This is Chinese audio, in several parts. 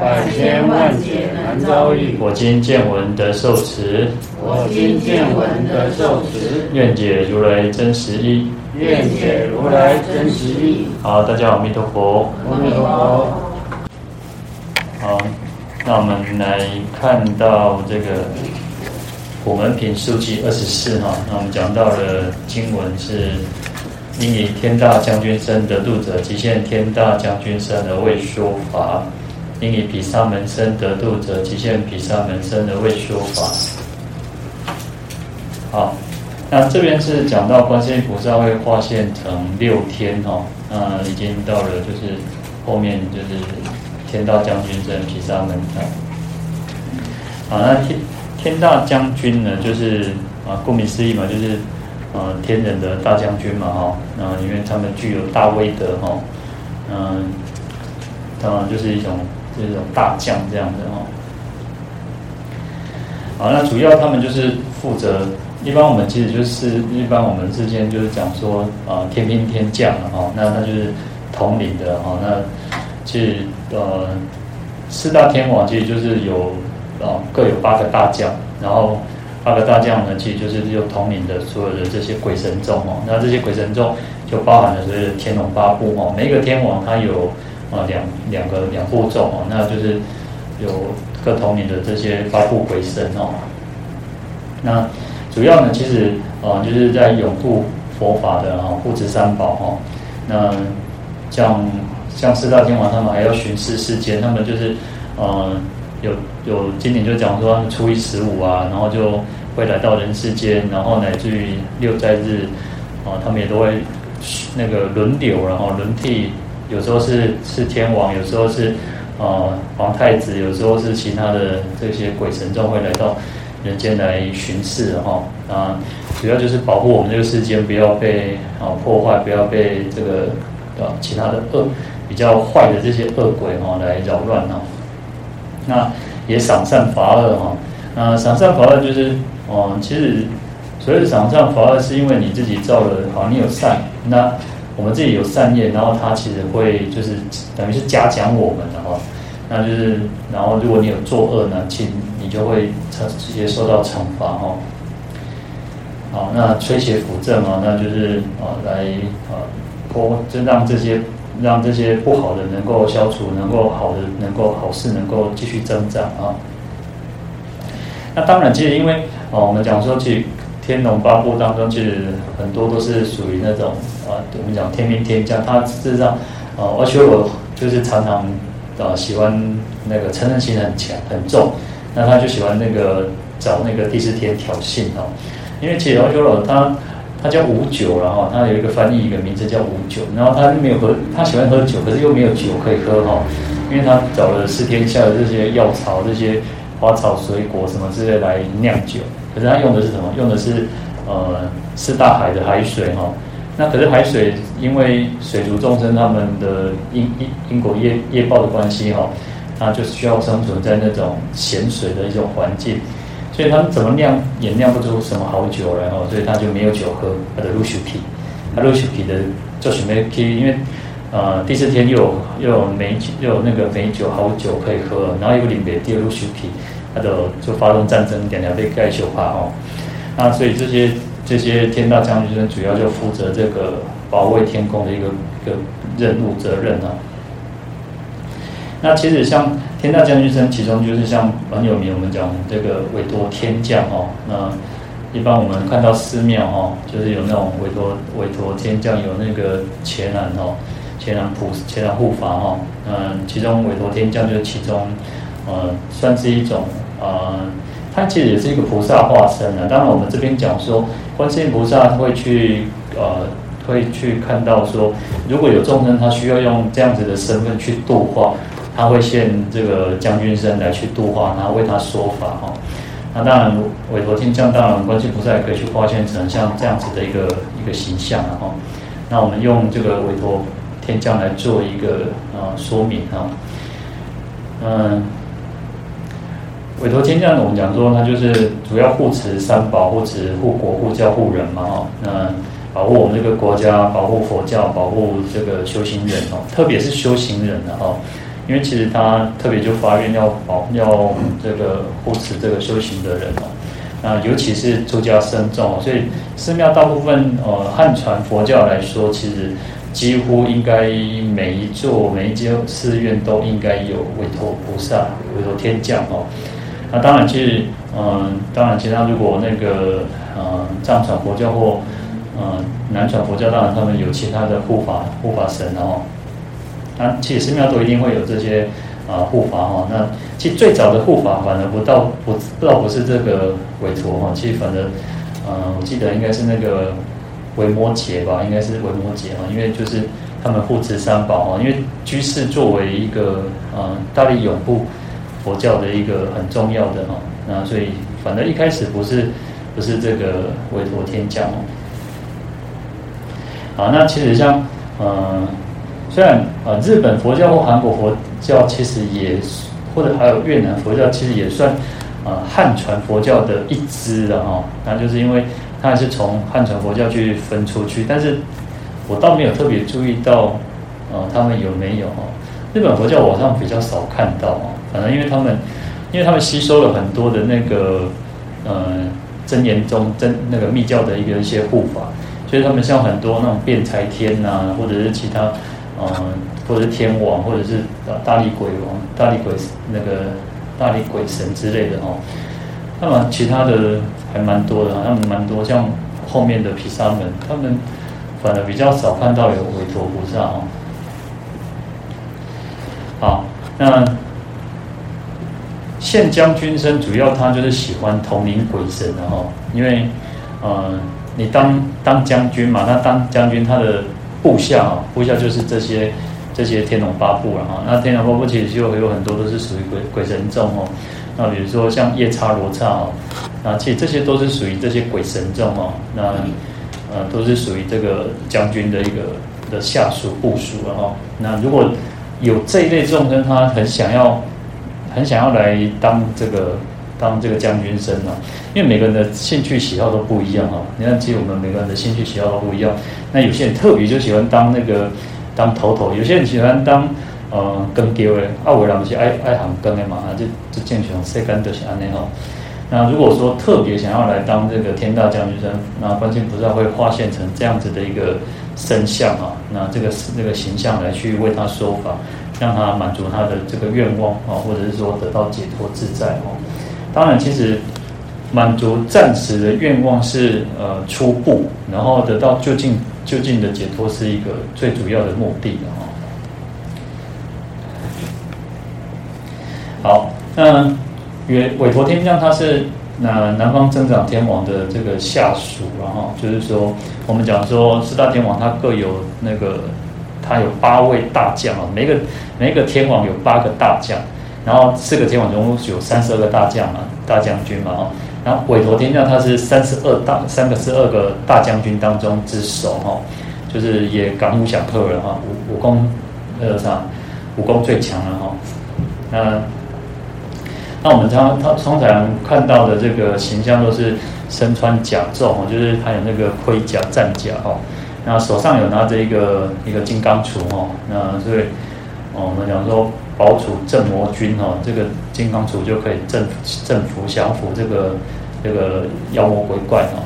百千万劫难遭遇。我今见闻得受持。我今见闻得受持。愿解如来真实义。愿解如来真实义。好，大家好，阿弥陀佛。阿弥陀佛。好，那我们来看到这个普门品书记二十四哈。那我们讲到的经文是：应以天大将军身得度者，即现天大将军身而为说法。应以毗沙门身得度者，即现毗沙门身而为说法。好，那这边是讲到观世音菩萨会化现成六天哈，那已经到了就是后面就是天大将军身毗沙门啊。好，那天天大将军呢，就是啊，顾名思义嘛，就是呃天人的大将军嘛哈，那因为他们具有大威德哈，嗯，当然就是一种。这种大将这样的哦，好，那主要他们就是负责。一般我们其实就是一般我们之间就是讲说啊，天兵天将了哈，那那就是统领的哈。那其实呃，四大天王其实就是有啊各有八个大将，然后八个大将呢，其实就是有统领的所有的这些鬼神众哦。那这些鬼神众就包含了所谓的天龙八部哦，每一个天王他有。啊，两两个两部众哦，那就是有各统领的这些八部鬼神哦。那主要呢，其实啊，就是在拥护佛法的哈，护持三宝哈。那像像四大天王，他们还要巡视世间，他们就是呃，有有经典就讲说，初一十五啊，然后就会来到人世间，然后乃至于六斋日啊，他们也都会那个轮流，然后轮替。有时候是是天王，有时候是呃皇太子，有时候是其他的这些鬼神众会来到人间来巡视哈啊，主要就是保护我们这个世间不要被啊破坏，不要被这个啊其他的恶比较坏的这些恶鬼哈来扰乱哈。那也赏善罚恶哈，那赏善罚恶就是哦，其实所谓的赏善罚恶是因为你自己造了好，你有善那。我们自己有善业，然后他其实会就是等于是嘉奖我们的哈，那就是然后如果你有作恶呢，其实你就会直接受到惩罚哈。好，那摧邪扶正啊，那就是啊来啊破，就让这些让这些不好的能够消除，能够好的能够好事能够继续增长啊。那当然，其实因为啊我们讲说其实。天龙八部当中，其实很多都是属于那种啊，我们讲天兵天将。他事实上，啊，阿修罗就是常常啊喜欢那个嗔恨心很强很重，那他就喜欢那个找那个第四天挑衅哦。因为其实阿修罗他他叫五九，然后他有一个翻译一个名字叫五九，然后他没有喝，他喜欢喝酒，可是又没有酒可以喝哈，因为他找了四天下的这些药草、这些花草水果什么之类来酿酒。可是他用的是什么？用的是呃四大海的海水哈。那可是海水，因为水族众生他们的因因因果业业报的关系哈，它就需要生存在那种咸水的一种环境，所以他们怎么酿也酿不出什么好酒来哈，所以他就没有酒喝，他的露修皮，他露修皮的就准备去，因为呃第四天又有又有美酒又有那个美酒好酒可以喝，然后又领别第二露修皮。他就就发动战争，点点被盖修怕哦。那所以这些这些天大将军主要就负责这个保卫天宫的一个一个任务责任啊。那其实像天大将军身，其中就是像很有名，我们讲这个韦驮天将哦。那一般我们看到寺庙哦，就是有那种韦驮韦驮天将，有那个伽蓝哦，伽蓝普伽蓝护法哦。嗯，其中韦驮天将就是其中。呃，算是一种呃，它其实也是一个菩萨化身啊。当然，我们这边讲说，观世音菩萨会去呃，会去看到说，如果有众生他需要用这样子的身份去度化，他会现这个将军身来去度化他，为他说法哈。那当然，韦陀天将当然观世音菩萨也可以去化现成像这样子的一个一个形象啊。哈，那我们用这个韦陀天将来做一个啊说明啊。嗯，委托天将我们讲说，它就是主要护持三宝，护持护国、护教、护人嘛。哈，那保护我们这个国家，保护佛教，保护这个修行人哦，特别是修行人的哈。因为其实他特别就发愿要保要这个护持这个修行的人哦，那尤其是出家僧众，所以寺庙大部分呃汉传佛教来说，其实几乎应该每一座每一间寺院都应该有委托菩萨、委托天将哦。那当然其实嗯、当然其他如果那个嗯藏传佛教或嗯南传佛教，当然他们有其他的护法护法神哦。那其实寺庙都一定会有这些啊护法哈。那其实最早的护法反而不到不倒不是这个韦陀哈，其实反正嗯我记得应该是那个维摩诘吧，应该是维摩诘哈，因为就是他们护持三宝哈，因为居士作为一个嗯大力永护佛教的一个很重要的哈，那所以反正一开始不是不是这个韦陀天将哦。好，那其实像呃。虽然呃，日本佛教或韩国佛教其实也，或者还有越南佛教，其实也算呃汉传佛教的一支的哈。那就是因为它是从汉传佛教去分出去，但是我倒没有特别注意到，呃，他们有没有哈？日本佛教我好像比较少看到哦。反正因为他们，因为他们吸收了很多的那个呃真言宗真那个密教的一个一些护法，所以他们像很多那种辩才天呐、或者是其他。嗯，或者是天王，或者是大力鬼王、大力鬼那个大力鬼神之类的哦。那么其他的还蛮多的，他们蛮多，像后面的毗沙门，他们反而比较少看到有韦陀菩萨哦。好，那现将军生主要他就是喜欢统领鬼神的哈，因为呃，你当当将军嘛，那当将军他的。部下啊，部下就是这些这些天龙八部了哈。那天龙八部其实就有很多都是属于鬼鬼神众哦。那比如说像夜叉罗刹哦，那其实这些都是属于这些鬼神众哦。那呃都是属于这个将军的一个的下属部属了哈。那如果有这一类众生，他很想要很想要来当这个当这个将军生啊，因为每个人的兴趣喜好都不一样哈。你看，其实我们每个人的兴趣喜好都不一样。那有些人特别就喜欢当那个当头头，有些人喜欢当呃跟丢的，啊，有人是爱爱行跟的嘛，啊就就健全谁干都是安内吼。那如果说特别想要来当这个天大将军生，那观世菩萨会化现成这样子的一个身相啊，那这个这个形象来去为他说法，让他满足他的这个愿望啊，或者是说得到解脱自在哦。当然，其实。满足暂时的愿望是呃初步，然后得到究竟究竟的解脱是一个最主要的目的的哈。好，那韦韦陀天将他是那南方增长天王的这个下属，然后就是说我们讲说四大天王他各有那个他有八位大将啊，每个每个天王有八个大将，然后四个天王总共有三十二个大将啊，大将军嘛哦。然后韦陀天将他是三十二大三个十二个大将军当中之首哈，就是也刚武想克了哈，武武功呃啥，武功最强了哈。那那我们常他通常看到的这个形象都是身穿甲胄哈，就是他有那个盔甲战甲哈，那手上有拿着一个一个金刚杵哈，那所以我们讲说保杵镇魔军哈，这个金刚杵就可以镇镇伏降服这个。这个妖魔鬼怪哈，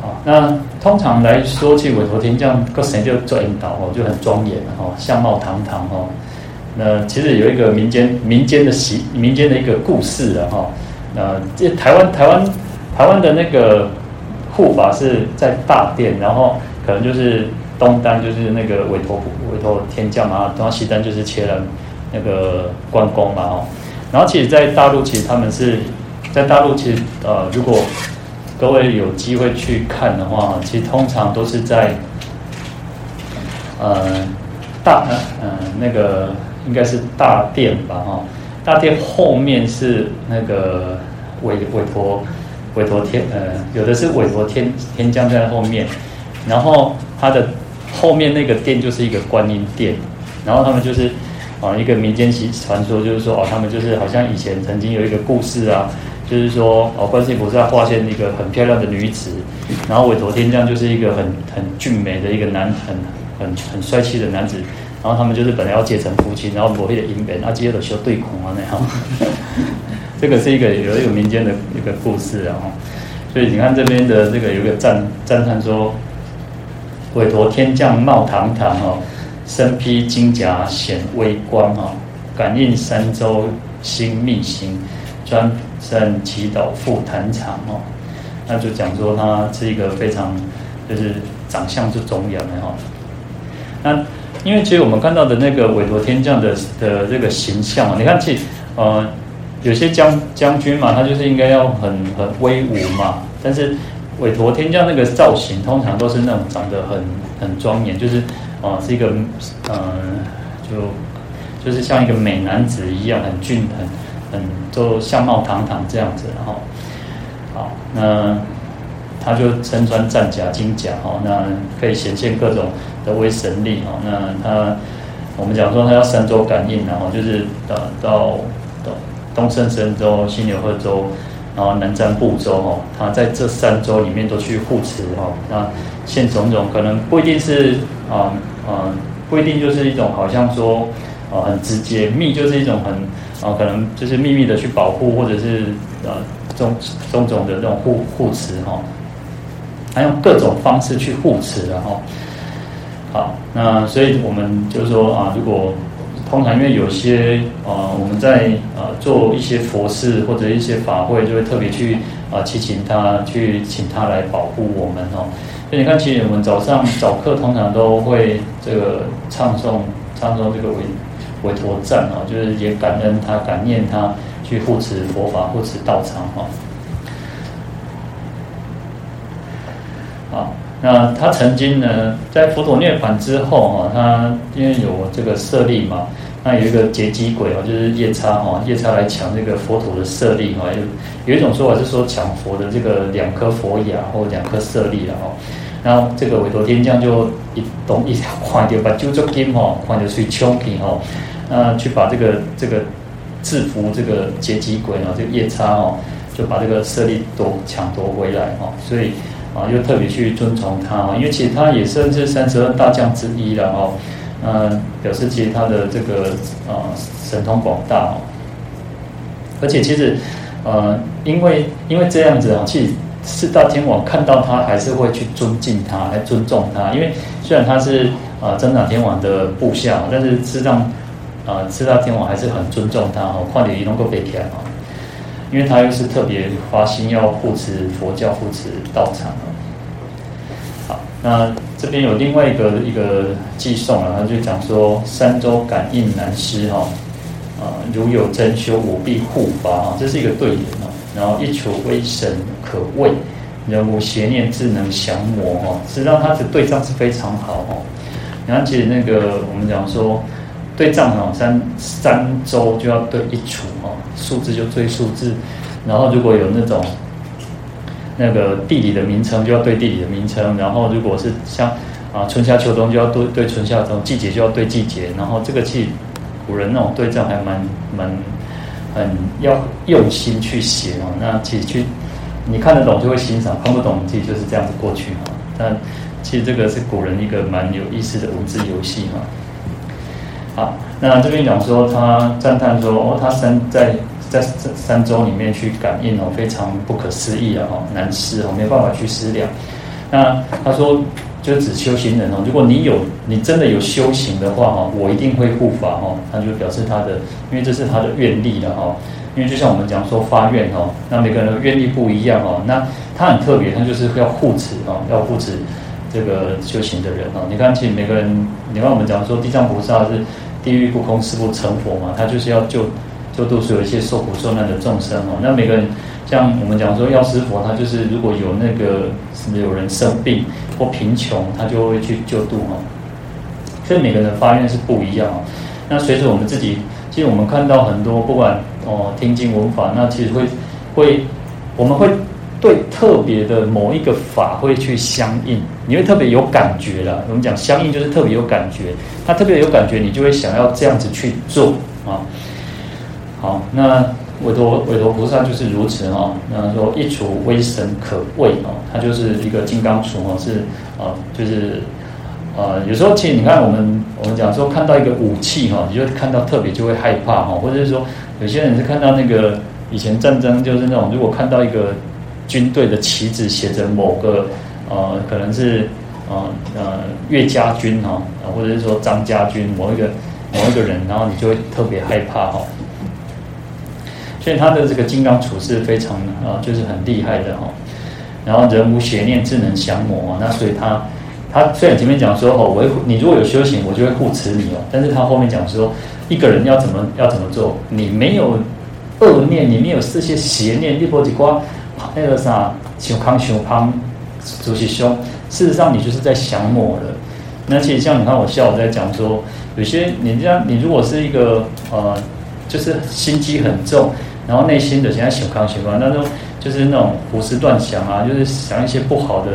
好，那通常来说，去韦陀天将个神就做引导哦，就很庄严哈，相貌堂堂哈。那其实有一个民间民间的习民间的一个故事的哈。那这台湾台湾台湾的那个护法是在大殿，然后可能就是东单就是那个韦陀韦陀天将嘛，然后西单就是伽蓝那个关公嘛哦。然后，其实，在大陆，其实他们是在大陆，其实呃，如果各位有机会去看的话，其实通常都是在呃大呃那个应该是大殿吧哈。大殿后面是那个韦韦驮韦陀天呃，有的是韦陀天天将在后面，然后他的后面那个殿就是一个观音殿，然后他们就是啊一个民间习传说，就是说哦他们就是好像以前曾经有一个故事啊，就是说哦观世音菩萨化现一个很漂亮的女子，然后韦陀天将就是一个很很俊美的一个男很很很帅气的男子。然后他们就是本来要结成夫妻，然后罗黑的姻缘，啊，接着修对孔啊那样。这个是一个有一个民间的一个故事啊，所以你看这边的这个有一个赞赞叹说，韦陀天将貌堂堂哦，身披金甲显威光啊，感应三洲心密行，专善祈祷赴坛场哦。那就讲说他是一个非常就是长相是庄严的哈。那因为其实我们看到的那个韦陀天将的的这个形象啊，你看其实呃有些将将军嘛，他就是应该要很很威武嘛。但是韦陀天将那个造型，通常都是那种长得很很庄严，就是啊、是一个嗯、就就是像一个美男子一样，很俊很很就相貌堂堂这样子，然后好那他就身穿战甲金甲哈，那可以显现各种。的威神力哈，那他我们讲说他要三周感应，然后就是到到东胜神州、西牛贺州，然后南瞻部洲哈，他在这三洲里面都去护持哈，那现种种可能不一定是啊啊，不一定就是一种好像说啊很直接，密就是一种很啊可能就是秘密的去保护，或者是啊种种种的这种护护持哈，他用各种方式去护持然后。好，那所以我们就是说啊，如果通常因为有些啊，我们在啊做一些佛事或者一些法会，就会特别去啊祈请他，去请他来保护我们哦。所以你看，其实我们早上早课通常都会这个唱诵唱诵这个韦韦驮赞啊，就是也感恩他，感念他去护持佛法，护持道场哈。好。那他曾经呢，在佛陀涅槃之后哈，他因为有这个舍利嘛，那有一个劫机鬼哦，就是夜叉哈，夜叉来抢这个佛陀的舍利哈，有有一种说法是说抢佛的这个两颗佛牙或两颗舍利了哈，然后这个韦陀天将就一动一 看就把九足金哈，看就去抢去哈，那去把这个这个制服这个劫机鬼啊，这个夜叉哦，就把这个舍利夺抢夺回来哈，所以。啊，又特别去尊崇他啊，因为其实他也算是三十二大将之一了哦。嗯，表示其实他的这个啊神通广大哦。而且其实，呃，因为因为这样子啊，其实四大天王看到他还是会去尊敬他，来尊重他。因为虽然他是啊增长天王的部下，但是事实上啊四大天王还是很尊重他哦，况且能够被天啊。因为他又是特别发心要护持佛教、护持道场啊。那这边有另外一个一个偈颂啊，他就讲说：三周感应难施哈，啊，如有真修，我必护法啊，这是一个对联啊。然后一求威神可畏，人无邪念自能降魔哈。实际上他的对仗是非常好哈。然后其实那个我们讲说。对账哈，三三周就要对一处哈，数字就对数字，然后如果有那种那个地理的名称，就要对地理的名称，然后如果是像啊春夏秋冬，就要对对春夏冬，季节就要对季节，然后这个其实古人那种对仗还蛮蛮很要用心去写哦。那其实去你看得懂就会欣赏，看不懂其实就是这样子过去哈。但其实这个是古人一个蛮有意思的文字游戏哈。好，那这边讲说他赞叹说哦，他生在在这三周里面去感应哦，非常不可思议啊，哦，难思哦，没有办法去思量。那他说，就指修行人哦，如果你有你真的有修行的话哈，我一定会护法哈。他就表示他的，因为这是他的愿力了哈。因为就像我们讲说发愿哈，那每个人愿力不一样哦。那他很特别，他就是要护持哦，要护持这个修行的人哦。你看，其实每个人，你看我们讲说地藏菩萨是。地狱不空，誓不成佛嘛，他就是要救救度是有一些受苦受难的众生哦。那每个人，像我们讲说药师佛，他就是如果有那个什么有人生病或贫穷，他就会去救度哦。所以每个人的发愿是不一样哦。那随着我们自己其实我们看到很多，不管哦听经闻法，那其实会会我们会对特别的某一个法会去相应，你会特别有感觉了。我们讲相应就是特别有感觉，他特别有感觉，你就会想要这样子去做啊。好，那。韦陀韦陀菩萨就是如此哈，那说一杵威神可畏哦，他就是一个金刚杵哦，是啊，就是呃，有时候其实你看我们我们讲说看到一个武器哈，你就看到特别就会害怕哈，或者是说有些人是看到那个以前战争就是那种，如果看到一个军队的旗子写着某个呃，可能是呃呃岳家军哈，或者是说张家军某一个某一个人，然后你就会特别害怕哈。所以他的这个金刚杵是非常啊，就是很厉害的哈。然后人无邪念，智能降魔啊。那所以他他虽然前面讲说哦，我你如果有修行，我就会护持你哦。但是他后面讲说，一个人要怎么要怎么做？你没有恶念，你没有这些邪念，你不只光那个啥修康修康主席兄，事实上你就是在降魔了。那其实像你看我下午在讲说，有些你这样，你如果是一个呃，就是心机很重。然后内心的现在小康想康，那种就是那种胡思乱想啊，就是想一些不好的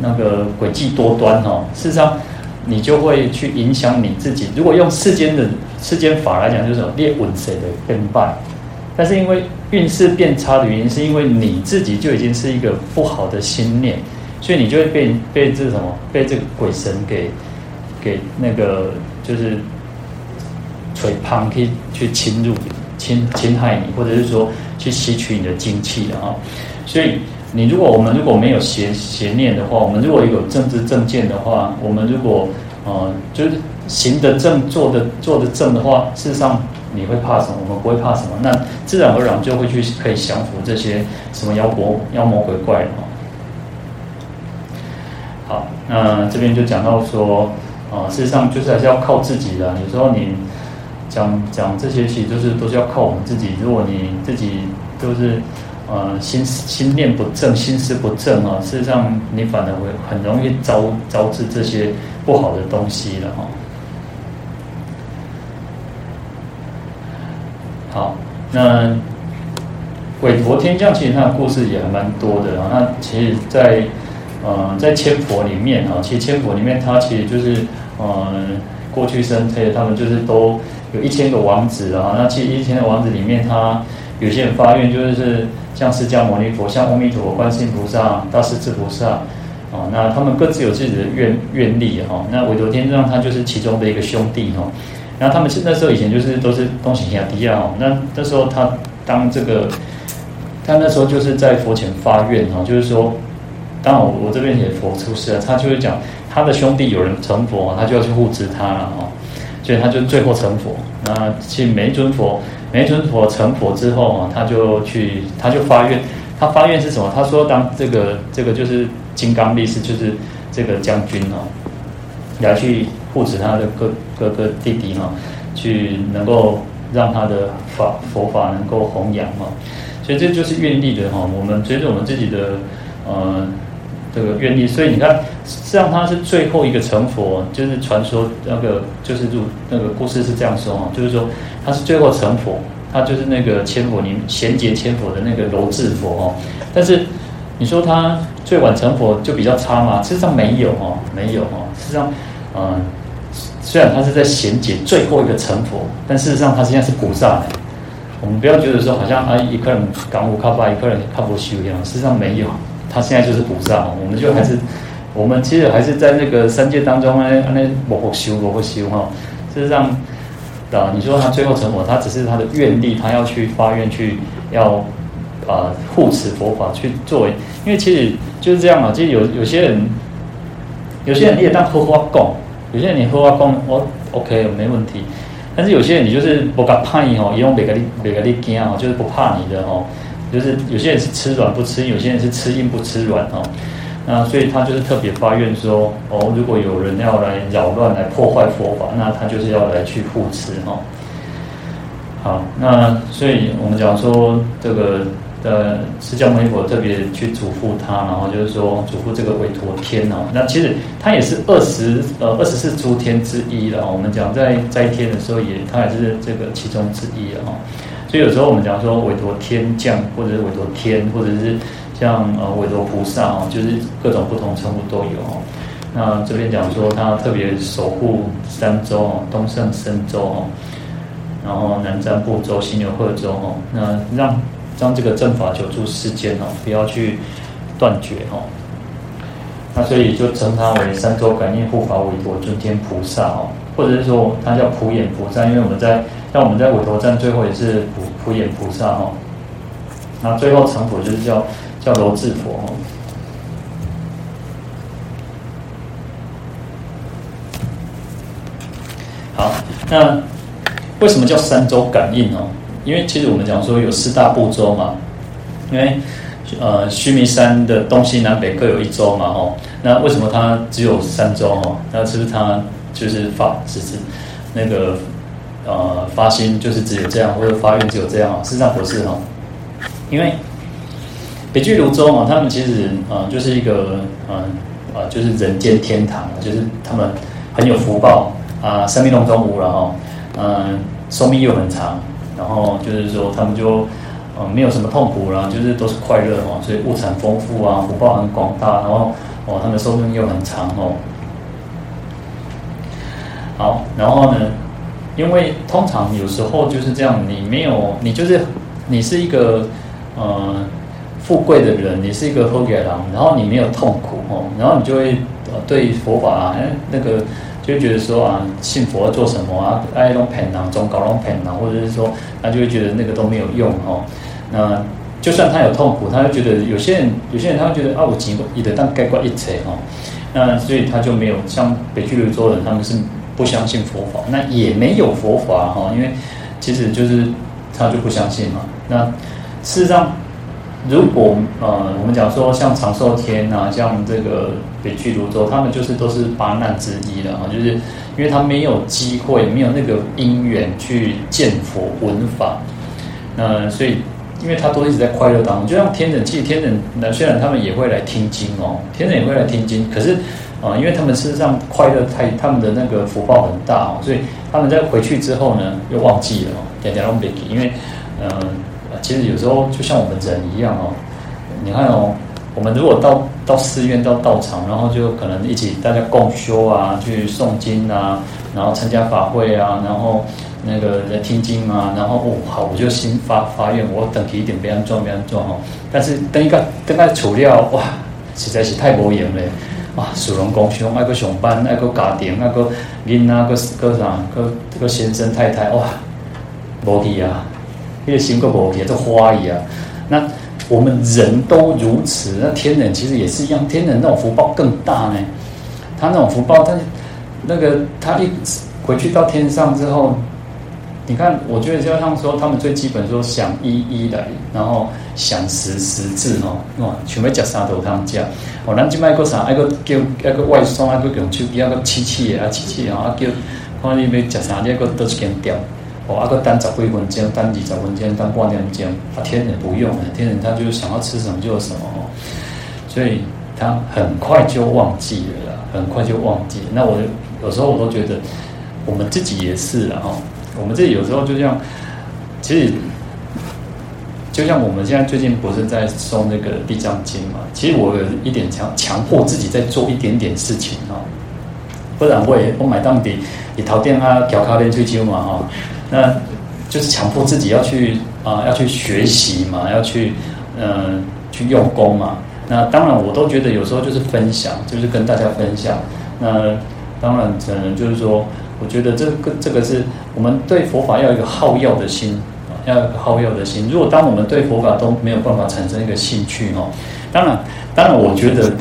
那个诡计多端哈。事实上，你就会去影响你自己。如果用世间的世间法来讲，就是列稳谁的跟败。但是因为运势变差的原因，是因为你自己就已经是一个不好的心念，所以你就会被被这什么被这个鬼神给给那个就是锤旁去去侵入。侵侵害你，或者是说去吸取你的精气的哈，所以你如果我们如果没有邪邪念的话，我们如果有正知正见的话，我们如果呃就是行得正、做得做得正的话，事实上你会怕什么？我们不会怕什么，那自然而然就会去可以降服这些什么妖魔妖魔鬼怪的。好，那这边就讲到说啊、呃，事实上就是还是要靠自己的，有时候你。讲讲这些，其实就是都是要靠我们自己。如果你自己就是呃心心念不正，心思不正啊，事实上你反而会很容易招招致这些不好的东西了哈。好，那韦陀天将其实他的故事也还蛮多的啊。那其实在，在呃在千佛里面啊，其实千佛里面他其实就是呃过去生，这些他们就是都。一千个王子啊，那其实一千个王子里面，他有些人发愿，就是像释迦牟尼佛、像阿弥陀佛、观世音菩萨、大势至菩萨啊，那他们各自有自己的愿愿力哈。那韦陀天上他就是其中的一个兄弟哈。然后他们是那时候以前就是都是东行西迪亚哦。那那时候他当这个，他那时候就是在佛前发愿哈，就是说，当我我这边也佛出世了，他就会讲他的兄弟有人成佛，他就要去护持他了哈。所以他就最后成佛。那其实每一尊佛，每一尊佛成佛之后啊，他就去，他就发愿。他发愿是什么？他说当这个这个就是金刚力士，就是这个将军哦，来去护持他的哥哥哥弟弟哦，去能够让他的法佛法能够弘扬哦。所以这就是愿力的哈。我们随着我们自己的呃。这个愿力，所以你看，实际上他是最后一个成佛，就是传说那个就是入那个故事是这样说哈，就是说他是最后成佛，他就是那个千佛里贤劫千佛的那个楼智佛哦。但是你说他最晚成佛就比较差吗？事实上没有哈，没有哈。事实上，嗯，虽然他是在贤劫最后一个成佛，但事实上他现在是菩萨。我们不要觉得说好像啊一个人刚无靠巴，一个人靠不修一样，事实上没有。他现在就是菩萨，我们就还是，我们其实还是在那个三界当中呢，那不会修，不会修哈。事实上，啊，你说他最后成佛，他只是他的愿力，他要去发愿去要啊护持佛法去作为，因为其实就是这样嘛。其实有有些人，有些人你也当合法供，有些人你合法供，我 OK 没问题。但是有些人你就是不敢怕你哦，用别个力每个力惊哦，就是不怕你的哦。就是有些人是吃软不吃硬，有些人是吃硬不吃软哦。那所以他就是特别发愿说哦，如果有人要来扰乱、来破坏佛法，那他就是要来去护持哈。好，那所以我们讲说这个呃释迦牟尼佛特别去嘱咐他，然后就是说嘱咐这个韦陀天哦。那其实他也是二十呃二十四诸天之一了。我们讲在在天的时候也，他也是这个其中之一了哈。所以有时候我们讲说韦陀天将，或者是韦陀天，或者是像呃韦陀菩萨哦，就是各种不同称呼都有哦。那这边讲说他特别守护三洲哦，东胜神州哦，然后南瞻部洲、西牛贺洲哦，那让。将这个正法久住世间哦，不要去断绝哦。那所以就称他为三洲感应护法韦陀尊天菩萨哦，或者是说他叫普眼菩萨，因为我们在像我们在韦陀赞最后也是普普眼菩萨哦。那最后成佛就是叫叫楼智佛哦。好，那为什么叫三周感应哦？因为其实我们讲说有四大部洲嘛，因为呃须弥山的东西南北各有一周嘛吼，那为什么它只有三周吼？那是不是它就是发是那个呃发心就是只有这样，或者发愿只有这样？事实上不是哈，因为北俱芦洲嘛，他们其实呃就是一个呃呃就是人间天堂，就是他们很有福报啊，生命当中无了哈，嗯，寿命又很长。然后就是说，他们就呃没有什么痛苦啦，就是都是快乐哦，所以物产丰富啊，福报很广大，然后哦，他们寿命又很长哦。好，然后呢，因为通常有时候就是这样，你没有，你就是你是一个呃富贵的人，你是一个富贵郎，然后你没有痛苦哦，然后你就会呃对佛法啊，那个。就会觉得说啊，信佛做什么啊？爱弄偏囊，总搞弄偏囊，或者是说，他就会觉得那个都没有用哦。那就算他有痛苦，他会觉得有些人，有些人他会觉得啊，我经过一的当盖棺一切哦。那所以他就没有像北俱芦州人，他们是不相信佛法，那也没有佛法哈，因为其实就是他就不相信嘛。那事实上。如果呃，我们讲说像长寿天啊，像这个北俱芦洲，他们就是都是八难之一了啊，就是因为他没有机会，没有那个因缘去见佛闻法，那所以因为他都一直在快乐当中，就像天人，其实天人那虽然他们也会来听经哦，天人也会来听经，可是啊，因为他们事实上快乐太，他们的那个福报很大哦，所以他们在回去之后呢，又忘记了哦，点点拢袂记，因为嗯。其实有时候就像我们人一样哦，你看哦，我们如果到到寺院到道场，然后就可能一起大家共修啊，去诵经啊，然后参加法会啊，然后那个来听经啊，然后哦好，我就心发发愿，我等起点，别安装别安装哦。但是等一个等下处理哇，实在是太无用了哇！属龙共修，爱个上班，爱个家庭，爱个囡啊，个个啥，个这个先生太太哇，无去啊。因为心个佛也是花一样，那我们人都如此，那天人其实也是一样，天人那种福报更大呢。他那种福报，他那个他一回去到天上之后，你看，我觉得就像说，他们最基本说想一一来，然后想十十字哦，哇，全部吃三头汤吃。哦，咱今卖个啥？爱个叫爱个外送，爱个用手机，爱个七七啊七七啊，叫看你要吃啥，你个都是间掉。哦，阿个单十几分钟，单二十分钟，单半点钟，啊，天人不用，天人他就想要吃什么就有什么哦，所以他很快就忘记了啦，很快就忘记。那我有时候我都觉得，我们自己也是啦哈，我们自己有时候就像，其实就像我们现在最近不是在诵那个《地藏经》嘛，其实我有一点强强迫自己在做一点点事情哦，不然我也我买当地你淘店啊，调卡练退休嘛哈。那就是强迫自己要去啊、要去学习嘛，要去嗯、去用功嘛。那当然，我都觉得有时候就是分享，就是跟大家分享。那当然，可能就是说，我觉得这个这个是我们对佛法要一个好药的心啊，要一个好药的心。如果当我们对佛法都没有办法产生一个兴趣哦，当然，当然，我觉得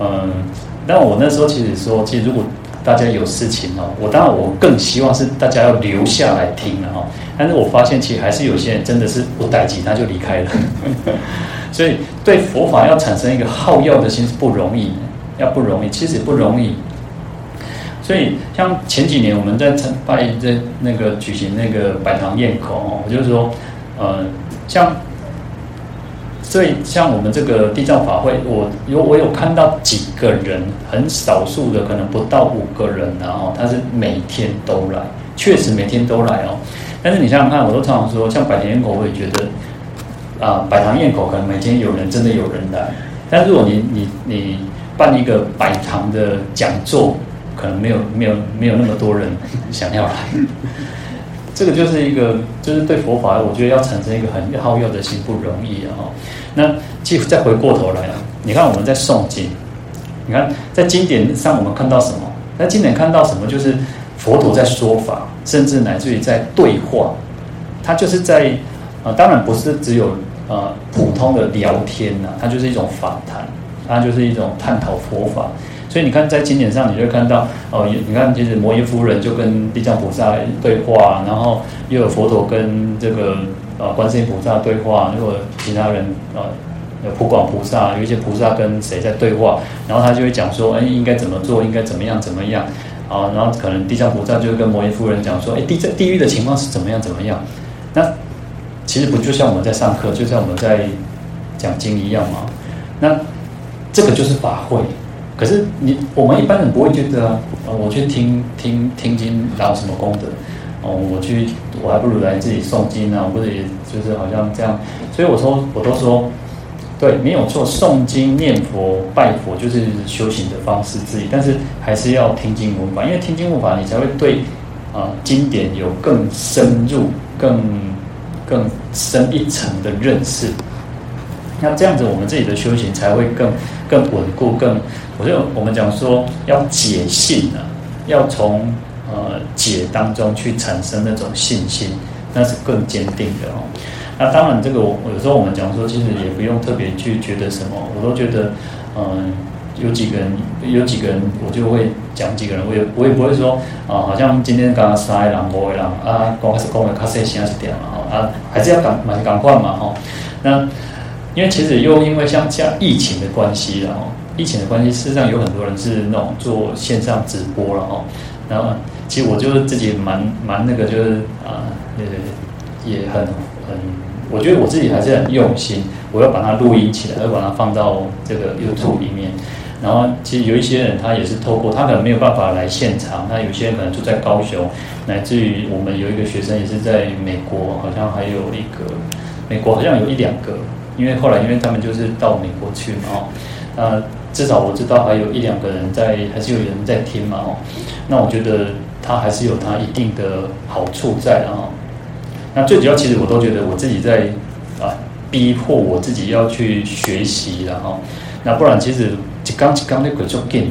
嗯，但我那时候其实说，其实如果。大家有事情哦，我当然我更希望是大家要留下来听了哈。但是我发现其实还是有些人真的是不待机，他就离开了。所以对佛法要产生一个好药的心是不容易的，要不容易，其实也不容易。所以像前几年我们在参拜在那个举行那个百堂宴口哦，就是说呃，像所以像我们这个地藏法会，我有我有看到几个人，很少数的，可能不到五个人，然后他是每天都来，确实每天都来哦。但是你想想看，我都常常说，像百堂宴口，我也觉得啊，百堂宴口可能每天有人，真的有人来。但如果你你你办一个百堂的讲座，可能没有没有没有那么多人想要来。这个就是一个，就是对佛法，我觉得要产生一个很好乐的心不容易啊。那继续再回过头来啊，你看我们在诵经，你看在经典上我们看到什么？在经典看到什么？就是佛陀在说法，甚至乃至于在对话。他就是在啊，当然不是只有啊普通的聊天呐，它就是一种访谈，它就是一种探讨佛法。所以你看，在经典上，你就会看到哦，你看，其实摩耶夫人就跟地藏菩萨对话，然后又有佛陀跟这个呃观世音菩萨对话，又有其他人呃普广菩萨，有一些菩萨跟谁在对话，然后他就会讲说，哎，应该怎么做，应该怎么样怎么样啊，然后可能地藏菩萨就跟摩耶夫人讲说，哎，地在地狱的情况是怎么样怎么样？那其实不就像我们在上课，就像我们在讲经一样吗？那这个就是法会。可是你我们一般人不会觉得啊，呃，我去听听听经，然后什么功德？哦，我去，我还不如来自己诵经啊，或者也就是好像这样。所以我说，我都说，对，没有错，诵经、念佛、拜佛就是修行的方式之一。但是还是要听经闻法，因为听经闻法，你才会对啊、经典有更深入、更更深一层的认识。那这样子，我们自己的修行才会更更稳固、更。我就我们讲说要解信啊，要从呃解当中去产生那种信心，那是更坚定的哦。那当然，这个我有时候我们讲说，其实也不用特别去觉得什么，我都觉得，嗯、有几个人，有几个人，我就会讲几个人，我也我也不会说啊，好像今天刚刚杀一狼，摸一狼啊，刚开始讲的卡塞先是点了哈啊，还是要赶蛮赶快嘛哈。那因为其实又因为像像疫情的关系然后。疫情的关系，事实上有很多人是那种做线上直播了哦。然后，其实我就是自己蛮蛮那个，就是啊，呃，也很很，我觉得我自己还是很用心，我要把它录音起来，要把它放到这个 YouTube 里面。然后，其实有一些人他也是透过，他可能没有办法来现场，那有些人可能住在高雄，乃至于我们有一个学生也是在美国，好像还有一个美国好像有一两个，因为后来因为他们就是到美国去嘛哦，那。至少我知道还有一两个人在，还是有人在听嘛哦。那我觉得他还是有他一定的好处在啊。那最主要其实我都觉得我自己在啊逼迫我自己要去学习了哈。那不然其实一刚一刚那个就紧，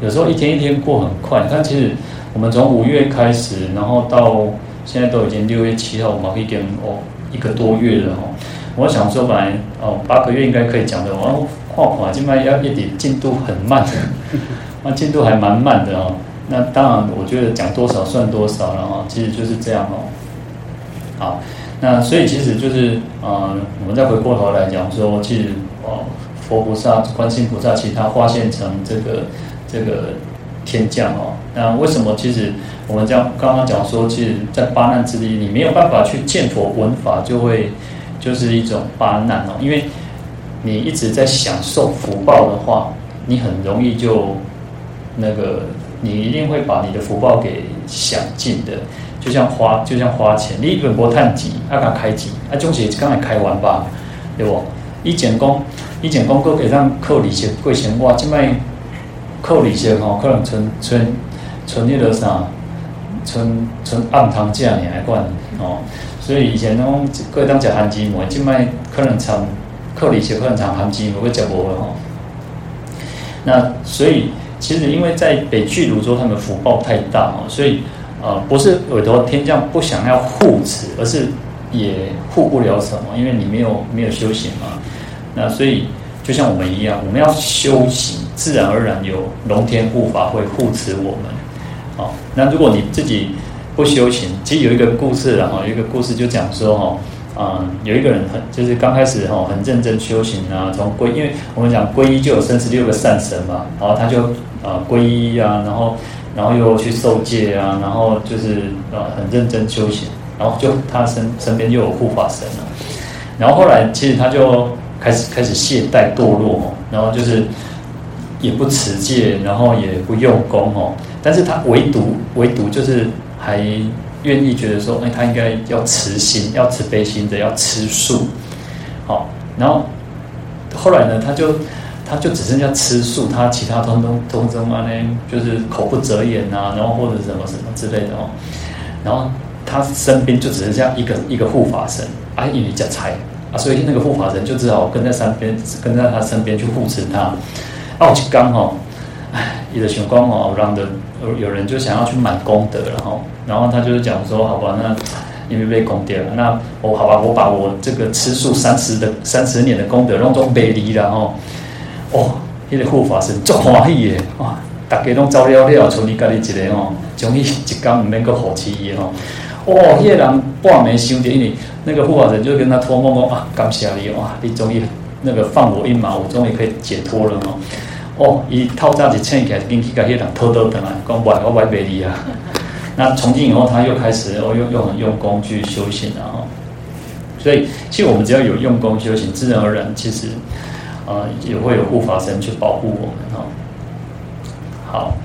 有时候一天一天过很快。但其实我们从五月开始，然后到现在都已经六月七号，我们已经哦一个多月了哈。我想说本来哦八个月应该可以讲的我。画画今麦要一点进度很慢，那进度还蛮慢的哦。那当然，我觉得讲多少算多少了哈，其实就是这样哦。好，那所以其实就是呃，我们再回过头来讲说，其实哦，佛菩萨、观世音菩萨，其实他化现成这个这个天降哦。那为什么？其实我们讲刚刚讲说，其实，在八难之地，你没有办法去见佛闻法，就会就是一种八难哦，因为。你一直在享受福报的话，你很容易就那个，你一定会把你的福报给享尽的。就像花，就像花钱，你本波探几，阿卡开几，啊，总是刚才开完吧，对不？以前讲，以前讲，各给让扣利息过钱哇，这卖扣利息吼，可能存存存那个啥，存存暗糖价你还管哦。所以以前那种各当讲含积膜，这卖可能长。扣利息可能常含金，我会讲过了哈。那所以其实因为在北俱芦洲，他们福报太大哦，所以呃不是委托天将不想要护持，而是也护不了什么，因为你没有没有修行嘛。那所以就像我们一样，我们要修行，自然而然有龙天护法会护持我们。好，那如果你自己不修行，其实有一个故事然后有一个故事就讲说哈。嗯，有一个人很就是刚开始哈很认真修行啊，从皈，因为我们讲皈依就有三十六个善神嘛，然后他就啊皈依啊，然后然后又去受戒啊，然后就是啊很认真修行，然后就他身身边又有护法神了，然后后来其实他就开始开始懈怠堕落哦，然后就是也不持戒，然后也不用功哦，但是他唯独唯独就是还愿意觉得说，哎，他应该要慈心，要慈悲心的，要吃素，好，然后后来呢，他就他就只剩下吃素，他其他通通通通啊呢，就是口不择言呐，然后或者什么什么之类的哦，然后他身边就只剩下一个一个护法神，啊，因为叫财啊，所以那个护法神就只好跟在身边，跟在他身边去护持他，啊，我就刚好，哎，有的情况哦，让的。有人就想要去满功德，然后，然后他就是讲说，好吧，那因为被功德了，那我好吧，我把我这个吃素三十的三十年的功德，弄做背离，然后，哦，那个护法神足欢喜的，哇，大家拢走了了，从你家里一个哦，终于一缸唔免搁好奇伊哦，哇，那个人半暝想着，因为那个护法神就跟他托梦讲啊，感谢你哇，你终于那个放我一马，我终于可以解脱了哦。哦，伊透早就醒起来，跟去甲迄人偷偷等来，讲不，我买袂离啊。那从今以后，他又开始哦，又又很用功去修行了哦。所以，其实我们只要有用功修行，自然而然，其实啊、呃，也会有护法神去保护我们哦。好，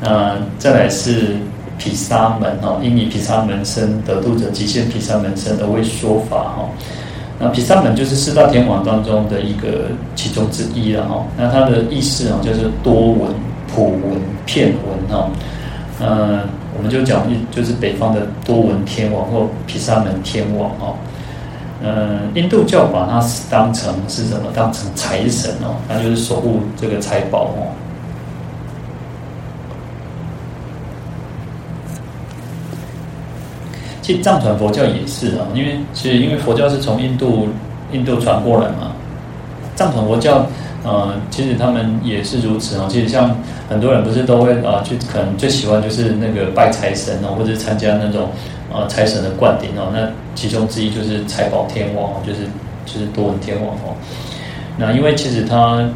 那再来是毗沙门哈，因以毗沙门身得度者，即现毗沙门身而为说法哈。那毗沙门就是四大天王当中的一个其中之一了哈。那它的意思啊，就是多闻、普闻、遍闻哈。嗯，我们就讲一，就是北方的多闻天王或毗沙门天王哈。嗯，印度教把它当成是什么？当成财神哦，那就是守护这个财宝哦。其实藏传佛教也是啊，因为其实因为佛教是从印度印度传过来嘛，藏传佛教呃，其实他们也是如此啊。其实像很多人不是都会啊，去可能最喜欢就是那个拜财神哦，或者参加那种啊财神的灌顶哦。那其中之一就是财宝天王，就是就是多闻天王哦。那因为其实他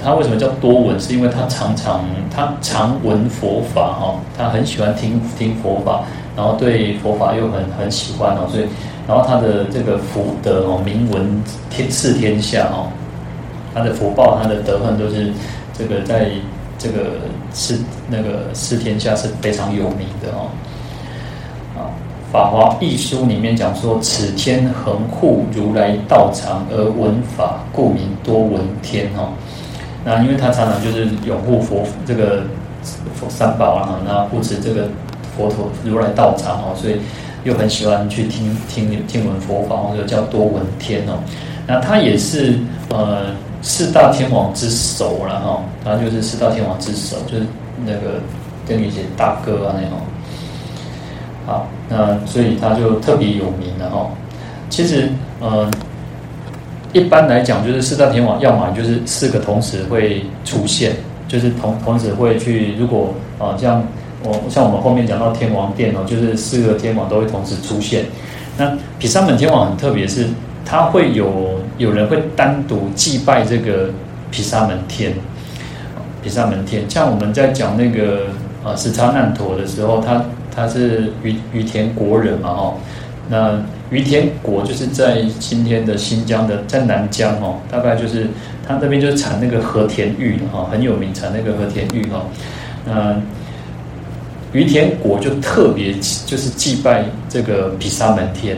他为什么叫多闻？是因为他常常他常闻佛法哈，他很喜欢听听佛法。然后对佛法又很很喜欢哦，所以，然后他的这个福德哦，名闻天赐天下哦，他的福报、他的德行都是这个在这个是那个释天下是非常有名的哦。啊，《法华义书》里面讲说，此天恒护如来道场而闻法，故名多闻天哦。那因为他常常就是拥护佛这个佛三宝啊，那护持这个。佛陀如来道场哦，所以又很喜欢去听听听闻佛法，或者叫多闻天哦。那他也是呃四大天王之首了哈，他就是四大天王之首，就是那个跟一些大哥啊那种。好，那所以他就特别有名了哈。其实呃一般来讲，就是四大天王，要么就是四个同时会出现，就是同同时会去，如果啊、呃、像。哦，像我们后面讲到天王殿哦，就是四个天王都会同时出现。那毗沙门天王很特别，是他会有有人会单独祭拜这个毗沙门天。毗沙门天，像我们在讲那个呃尸叉难陀的时候，他他是于于田国人嘛哦。那于田国就是在今天的新疆的在南疆哦，大概就是他那边就是产那个和田玉哈，很有名，产那个和田玉哈。那于田国就特别就是祭拜这个毗沙门天，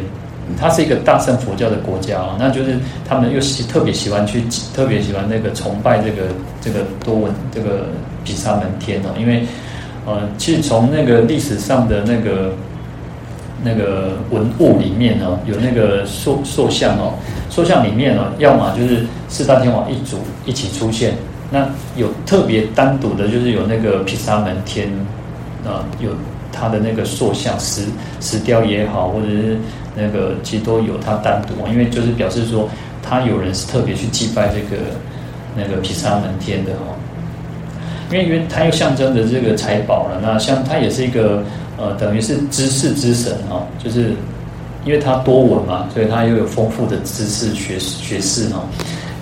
他是一个大乘佛教的国家啊，那就是他们又喜特别喜欢去特别喜欢那个崇拜这个这个多闻这个毗沙门天哦，因为呃，其实从那个历史上的那个那个文物里面呢，有那个塑塑像哦，塑像里面呢，要么就是四大天王一组一起出现，那有特别单独的，就是有那个毗沙门天。啊，有他的那个塑像石石雕也好，或者是那个其实都有他单独，因为就是表示说他有人是特别去祭拜这个那个毗沙门天的哦，因为因为他又象征着这个财宝了，那像他也是一个呃等于是知识之神哈，就是因为他多闻嘛，所以他又有丰富的知识学学识哈，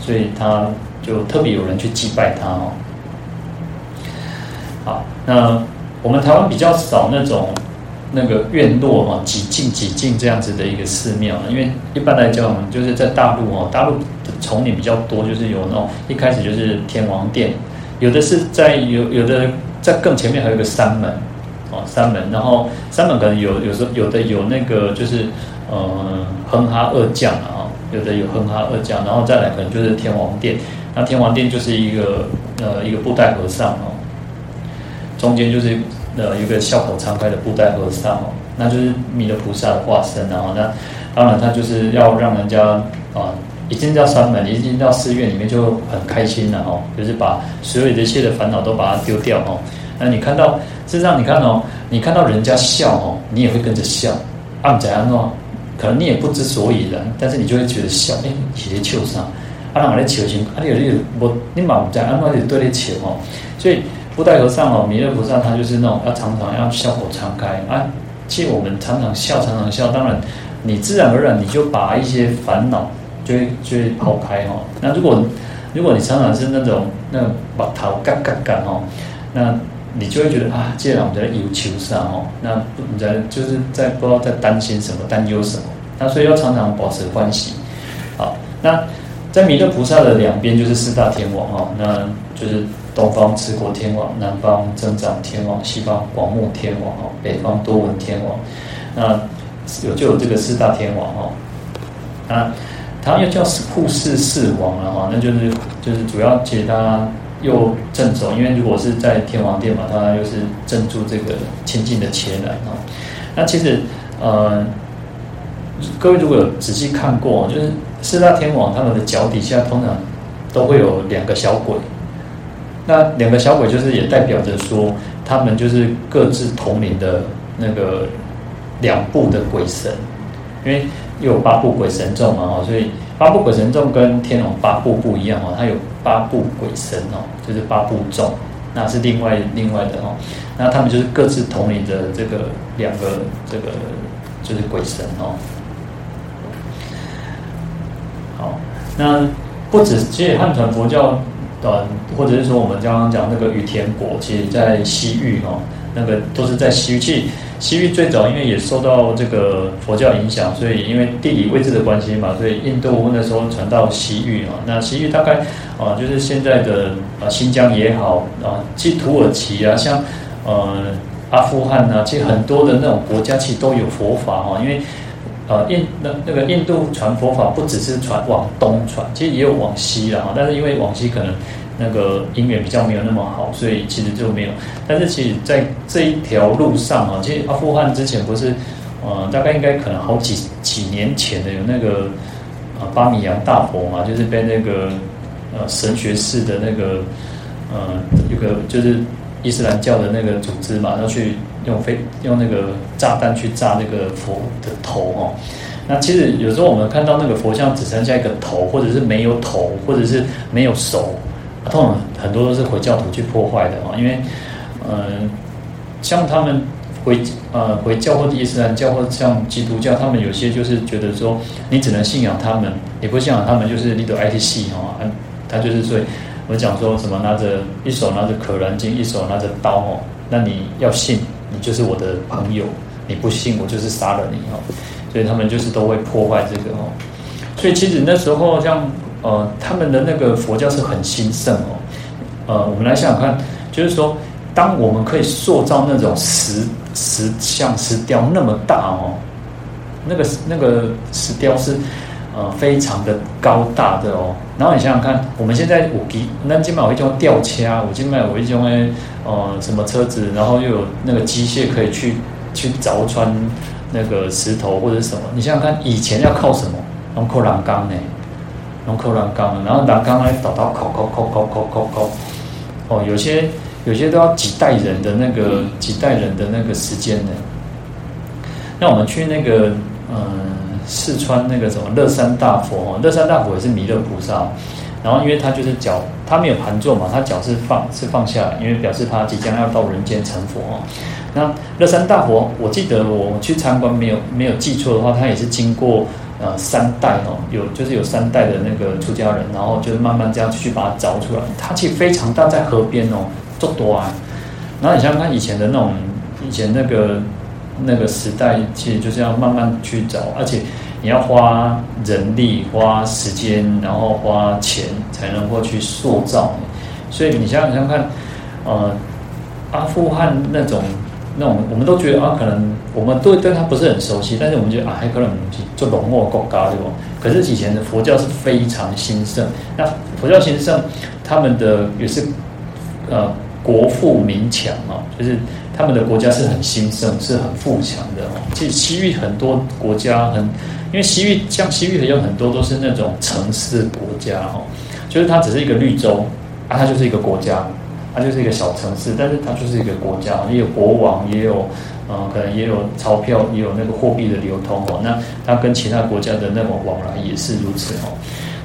所以他就特别有人去祭拜他哦。好，那。我们台湾比较少那种那个院落哈，几进几进这样子的一个寺庙，因为一般来讲，就是在大陆哦，大陆的丛林比较多，就是有那种一开始就是天王殿，有的是在有有的在更前面还有个山门，哦山门，然后山门可能有有时候有的有那个就是呃哼哈二将啊，有的有哼哈二将，然后再来可能就是天王殿，那天王殿就是一个呃一个布袋和尚哦，中间就是呃一个笑口常开的布袋和尚哦，那就是弥勒菩萨的化身，然后那。当然，他就是要让人家啊，一进到山门，一进到寺院里面就很开心了哦，就是把所有一切的烦恼都把它丢掉哦。那你看到，事实上你看哦，你看到人家笑哦，你也会跟着笑。按怎样弄？可能你也不知所以然，但是你就会觉得笑。哎，你在笑啥？啊，人在笑什么？啊，你有你我你嘛不知道，安怎就对你笑哦。所以布袋和尚哦，弥勒菩萨他就是那种要常常要笑口常开啊。其实我们常常笑，常常笑，当然。你自然而然你就把一些烦恼就会就会抛开哈。那如果如果你常常是那种那把头干干干哈，那你就会觉得啊，既然我们在忧愁上哦，那你在就是在不知道在担心什么担忧什么。那所以要常常保持欢喜。好，那在弥勒菩萨的两边就是四大天王哈，那就是东方持国天王，南方增长天王，西方广目天王哦，北方多闻天王。那有就有这个四大天王哈，啊，他又叫护世四王了哈，那就是就是主要其他又镇守，因为如果是在天王殿嘛，他又是镇住这个清净的伽蓝哈。那其实呃，各位如果有仔细看过，就是四大天王他们的脚底下通常都会有两个小鬼，那两个小鬼就是也代表着说他们就是各自统领的那个。两部的鬼神，因为又有八部鬼神众嘛，哦所以八部鬼神众跟天龙八部不一样哦，它有八部鬼神哦，就是八部众，那是另外另外的哦，那他们就是各自统领的这个两个这个就是鬼神哦。好，那不止其实汉传佛教的，或者是说我们刚刚讲那个雨田国，其实在西域哦，那个都是在西域去。西域最早因为也受到这个佛教影响，所以因为地理位置的关系嘛，所以印度那时候传到西域啊。那西域大概啊，就是现在的啊新疆也好啊，去土耳其啊，像呃阿富汗啊，其实很多的那种国家其实都有佛法哈。因为呃印那那个印度传佛法不只是传往东传，其实也有往西了哈。但是因为往西可能。那个因缘比较没有那么好，所以其实就没有。但是其实，在这一条路上啊，其实阿富汗之前不是，呃，大概应该可能好几几年前的有那个呃巴米扬大佛嘛，就是被那个呃神学士的那个呃一个就是伊斯兰教的那个组织嘛，然后去用飞用那个炸弹去炸那个佛的头哦。那其实有时候我们看到那个佛像只剩下一个头，或者是没有头，或者是没有手。通常很多都是回教徒去破坏的啊，因为，呃，像他们回呃回教或者伊斯兰教或者像基督教，他们有些就是觉得说，你只能信仰他们，你不信仰他们就是你都爱去死哦，他就是所以我讲说什么拿着一手拿着可兰经，一手拿着刀哦，那你要信，就是我的朋友，你不信我就是杀了你哦，所以他们就是都会破坏这个哦，所以其实那时候像。呃，他们的那个佛教是很兴盛哦。呃，我们来想想看，就是说，当我们可以塑造那种石石像石雕那么大哦，那个那个石雕是呃非常的高大的哦。然后你想想看，我们现在五 G，那今晚有一种吊车，我今晚有一种呃什么车子，然后又有那个机械可以去去凿穿那个石头或者什么。你想想看，以前要靠什么？用靠栏杆呢？用扣栏杆，然后栏杆来倒倒扣扣扣扣扣扣扣，哦，有些有些都要几代人的那个几代人的那个时间呢。那我们去那个嗯四川那个什么乐山大佛哦，乐山大佛也是弥勒菩萨，然后因为他就是脚他没有盘坐嘛，他脚是放是放下，因为表示他即将要到人间成佛哦。那乐山大佛，我记得我去参观没有没有记错的话，他也是经过。呃，三代哦，有就是有三代的那个出家人，然后就是慢慢这样去把它凿出来。它其实非常大，在河边哦，这么多啊。然后你像他以前的那种，以前那个那个时代，其实就是要慢慢去找，而且你要花人力、花时间，然后花钱才能够去塑造。所以你想想看，呃，阿富汗那种那种，我们都觉得啊，可能我们对对他不是很熟悉，但是我们觉得啊，还可能就龙墨国家对吧？可是以前的佛教是非常兴盛，那佛教兴盛，他们的也是呃国富民强啊，就是。他们的国家是很兴盛，是很富强的哦。其实西域很多国家很，因为西域像西域有很多都是那种城市国家哦，就是它只是一个绿洲啊，它就是一个国家，它就是一个小城市，但是它就是一个国家，也有国王，也有呃，可能也有钞票，也有那个货币的流通哦。那它跟其他国家的那种往来也是如此哦。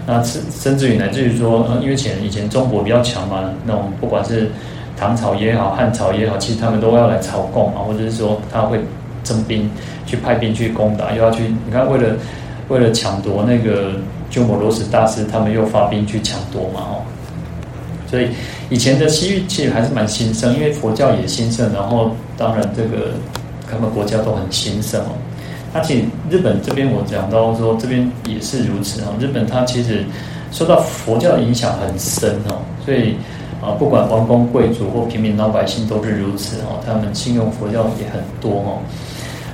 那甚甚至于乃至于说，呃，因为前以前中国比较强嘛，那种不管是。唐朝也好，汉朝也好，其实他们都要来朝贡啊，或者是说他会征兵去派兵去攻打，又要去你看为了为了抢夺那个鸠摩罗什大师，他们又发兵去抢夺嘛哦。所以以前的西域其实还是蛮兴盛，因为佛教也兴盛，然后当然这个他们国家都很兴盛哦。那其实日本这边我讲到说这边也是如此哦，日本它其实受到佛教影响很深哦，所以。啊，不管王公贵族或平民老百姓都是如此哦，他们信用佛教也很多哦。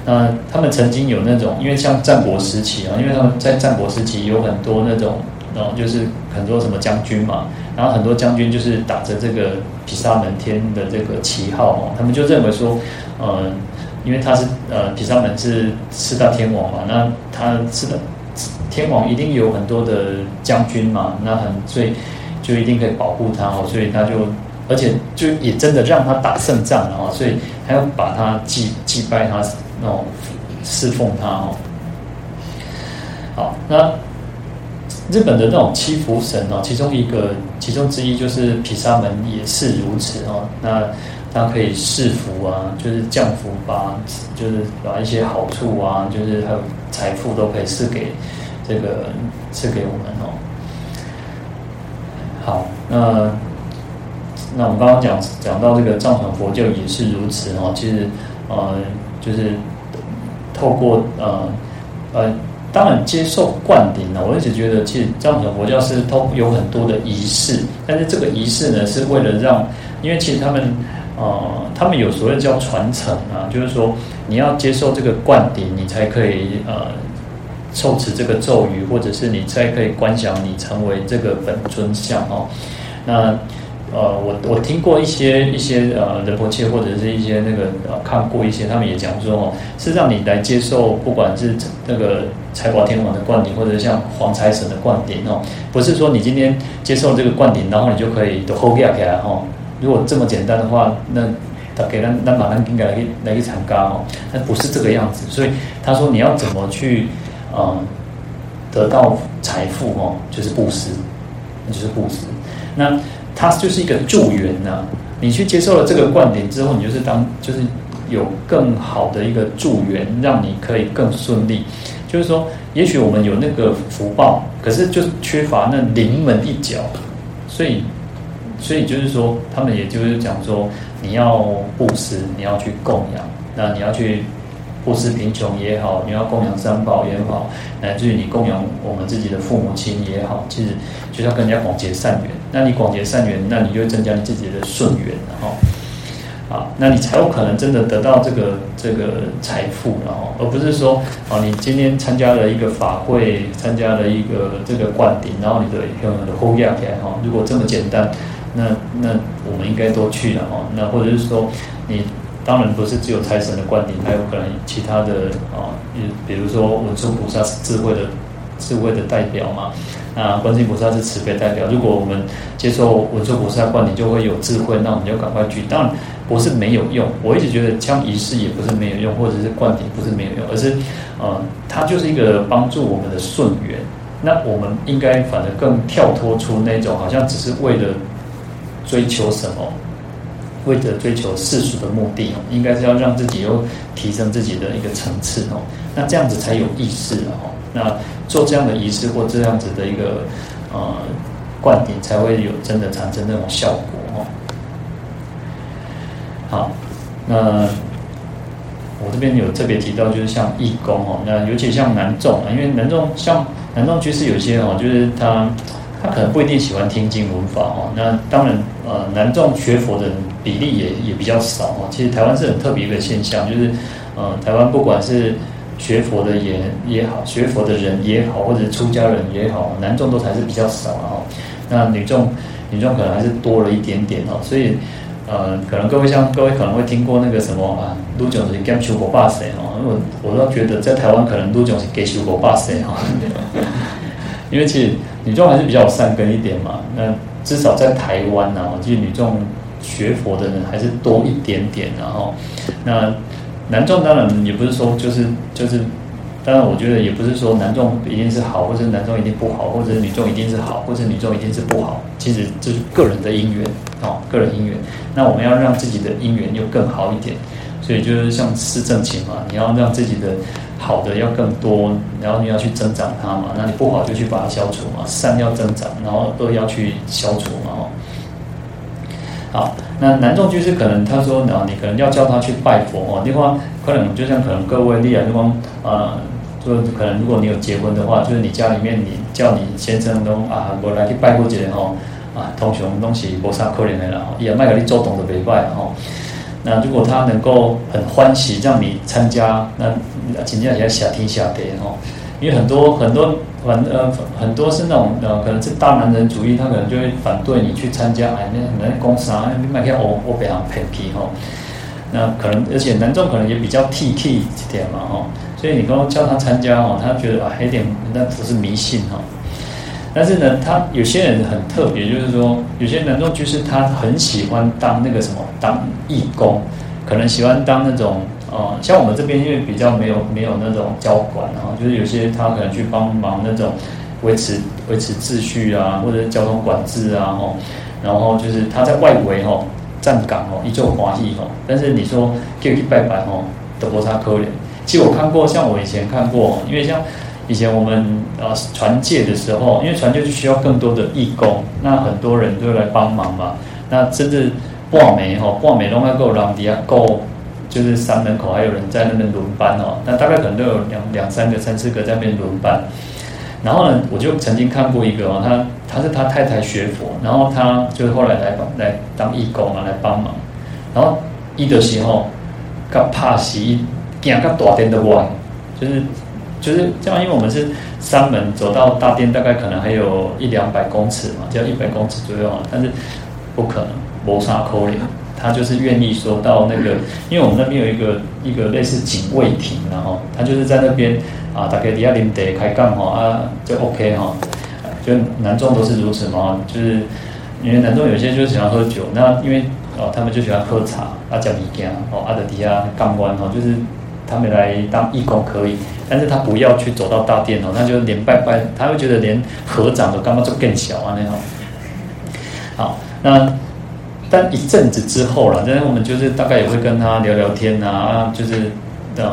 那他们曾经有那种，因为像战国时期啊，因为他们在战国时期有很多那种，然后就是很多什么将军嘛，然后很多将军就是打着这个毗沙门天的这个旗号哦，他们就认为说，呃，因为他是呃毗沙门是四大天王嘛，那他是的天王一定有很多的将军嘛，那很所以。就一定可以保护他哦，所以他就，而且就也真的让他打胜仗了哦，所以还要把他祭祭拜他，那种侍奉他哦。好，那日本的那种七福神哦，其中一个其中之一就是毗沙门也是如此哦。那他可以赐福啊，就是降福吧，就是把一些好处啊，就是还有财富都可以赐给这个赐给我们哦。好，那那我们刚刚讲讲到这个藏传佛教也是如此哦。其实呃，就是透过呃呃，当然接受灌顶呢，我一直觉得其实藏传佛教是通有很多的仪式，但是这个仪式呢是为了让，因为其实他们呃，他们有所谓叫传承啊，就是说你要接受这个灌顶，你才可以呃。受持这个咒语，或者是你才可以观想你成为这个本尊像哦。那呃，我我听过一些一些呃仁波切或者是一些那个呃看过一些，他们也讲说哦，是让你来接受，不管是那个财宝天王的灌顶，或者像黄财神的灌顶哦，不是说你今天接受这个灌顶，然后你就可以都 hold 起来哦。如果这么简单的话，那他给他那马上应该来来一场嘎哦，那不是这个样子。所以他说你要怎么去。嗯，得到财富哦，就是布施，那就是布施。那它就是一个助缘呐、啊。你去接受了这个灌顶之后，你就是当就是有更好的一个助缘，让你可以更顺利。就是说，也许我们有那个福报，可是就缺乏那临门一脚。所以，所以就是说，他们也就是讲说，你要布施，你要去供养，那你要去。布施贫穷也好，你要供养三宝也好，乃至于你供养我们自己的父母亲也好，其实就是要跟人家广结善缘。那你广结善缘，那你就增加你自己的顺缘，然后，啊，那你才有可能真的得到这个这个财富，然后，而不是说，啊，你今天参加了一个法会，参加了一个这个灌顶，然后你的用的后压起来，哈，如果这么简单，那那我们应该都去了，哈，那或者是说你。当然不是只有财神的观点，还有可能其他的啊，比如说文殊菩萨是智慧的智慧的代表嘛，那观世音菩萨是慈悲代表。如果我们接受文殊菩萨观点，就会有智慧，那我们就赶快去。当然不是没有用，我一直觉得像仪式也不是没有用，或者是观点不是没有用，而是呃，它就是一个帮助我们的顺缘。那我们应该反而更跳脱出那种好像只是为了追求什么。为了追求世俗的目的哦，应该是要让自己又提升自己的一个层次哦，那这样子才有意思哦。那做这样的仪式或这样子的一个呃灌顶，才会有真的产生那种效果哦。好，那我这边有特别提到，就是像义工哦，那尤其像南众啊，因为南众像南众居士有些哦，就是他他可能不一定喜欢听经闻法哦。那当然呃，男众学佛的比例也也比较少哦。其实台湾是很特别一个现象，就是呃，台湾不管是学佛的也也好，学佛的人也好，或者出家人也好，男众都还是比较少哦。那女众女众可能还是多了一点点哦，所以。呃，可能各位像各位可能会听过那个什么啊，卢总是跟修国霸谁哦？我我倒觉得在台湾可能卢总是给修国霸谁哈？因为其实女众还是比较善根一点嘛。那至少在台湾呢，其实女众学佛的人还是多一点点，然后那男众当然也不是说就是就是。当然，我觉得也不是说男众一定是好，或者男众一定不好，或者女众一定是好，或者女众一定是不好。其实这是个人的因缘哦，个人因缘。那我们要让自己的因缘又更好一点，所以就是像施正勤嘛，你要让自己的好的要更多，然后你要去增长它嘛。那你不好就去把它消除嘛，善要增长，然后恶要去消除嘛。哦，好，那南众就是可能他说，然后你可能要叫他去拜佛哦，另外可能就像可能各位例如说啊。就可能如果你有结婚的话，就是你家里面你叫你先生都啊，我来去拜过节哦啊，通常东西无啥可怜的啦，也卖给你做懂的礼拜哦。那如果他能够很欢喜让你参加，那请假起来下天下地吼，因为很多很多反呃很多是那种呃可能是大男人主义，他可能就会反对你去参加，哎那那公司啊，你卖去我我别人偏僻吼。那可能而且男众可能也比较 tt 一点嘛吼。所以你刚刚叫他参加哦，他觉得啊，有点那不是迷信哈。但是呢，他有些人很特别，就是说，有些男众就是他很喜欢当那个什么，当义工，可能喜欢当那种呃，像我们这边因为比较没有没有那种交管啊，就是有些他可能去帮忙那种维持维持秩序啊，或者交通管制啊，吼，然后就是他在外围吼站岗哦，一做华裔吼，但是你说叫一拜拜吼，都不差可怜。其实我看过，像我以前看过，因为像以前我们呃传戒的时候，因为传戒就需要更多的义工，那很多人都来帮忙嘛。那甚至挂眉哈，挂眉都还够让底下够，就是三门口还有人在那边轮班哦。那大概可能都有两两三个、三四个在那边轮班。然后呢，我就曾经看过一个哦，他他是他太太学佛，然后他就是后来来来当义工啊，来帮忙。然后一的时候，他怕死。两个大殿的外，就是就是这样，因为我们是三门走到大殿，大概可能还有一两百公尺嘛，就要一百公尺左右啊。但是不可能谋杀扣脸，他就是愿意说到那个，因为我们那边有一个一个类似警卫亭，然后他就是在那边啊，大概底下临得开杠哈啊，就 OK 哈，就男众都是如此嘛，就是因为男众有些就是喜欢喝酒，那因为哦他们就喜欢喝茶啊，讲米羹哦，啊的底下杠弯哈，就是。他们来当义工可以，但是他不要去走到大殿哦，他就连拜拜，他会觉得连合掌都干嘛就更小啊那种。好，那但一阵子之后了，但是我们就是大概也会跟他聊聊天啊，就是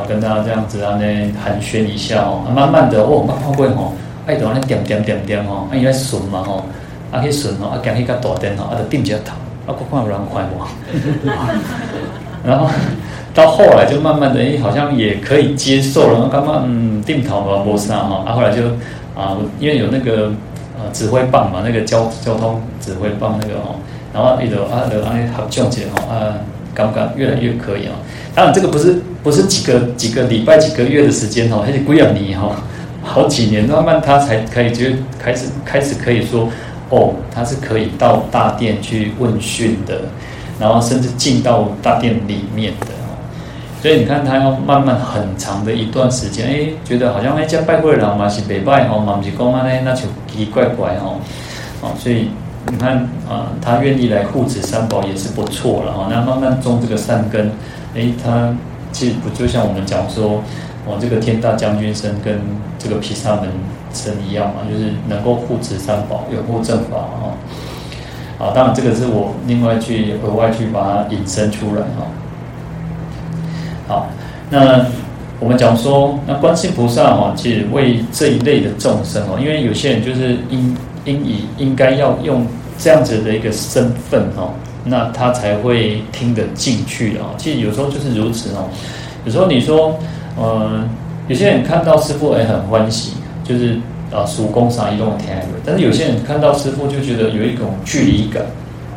跟他这样子啊那寒暄一下哦，慢慢的哦，慢慢会吼，爱到那点点点点吼，啊因为顺嘛吼，啊去顺哦，啊行去个大殿吼，啊就顶一下头，啊不看有人快无，然后。到后来就慢慢的，哎，好像也可以接受了。刚刚嗯，定陶嘛，摩斯啊哈，啊，后来就啊，因为有那个呃指挥棒嘛，那个交交通指挥棒那个哦，然后一直啊，就啊好纠结哈啊，刚刚越来越可以啊。当然这个不是不是几个几个礼拜几个月的时间哈，还是几两年哈，好几年慢慢他才可以就开始开始可以说哦，他是可以到大殿去问讯的，然后甚至进到大殿里面的。所以你看，他要慢慢很长的一段时间，哎，觉得好像哎，这拜会人嘛是拜拜吼，嘛不是讲安尼，那就奇奇怪怪吼，哦，所以你看啊，他愿意来护持三宝也是不错了哈。那慢慢种这个善根，哎，他其实不就像我们讲说，哦，这个天大将军身跟这个毗沙门身一样嘛，就是能够护持三宝，拥护正法哈。啊，当然这个是我另外去额外去把它引申出来哈。好，那我们讲说，那观世菩萨哦，其实为这一类的众生哦，因为有些人就是应应以应该要用这样子的一个身份哦，那他才会听得进去啊。其实有时候就是如此哦，有时候你说，呃，有些人看到师父也很欢喜，就是啊，叔公啥一动天，但是有些人看到师父就觉得有一种距离感，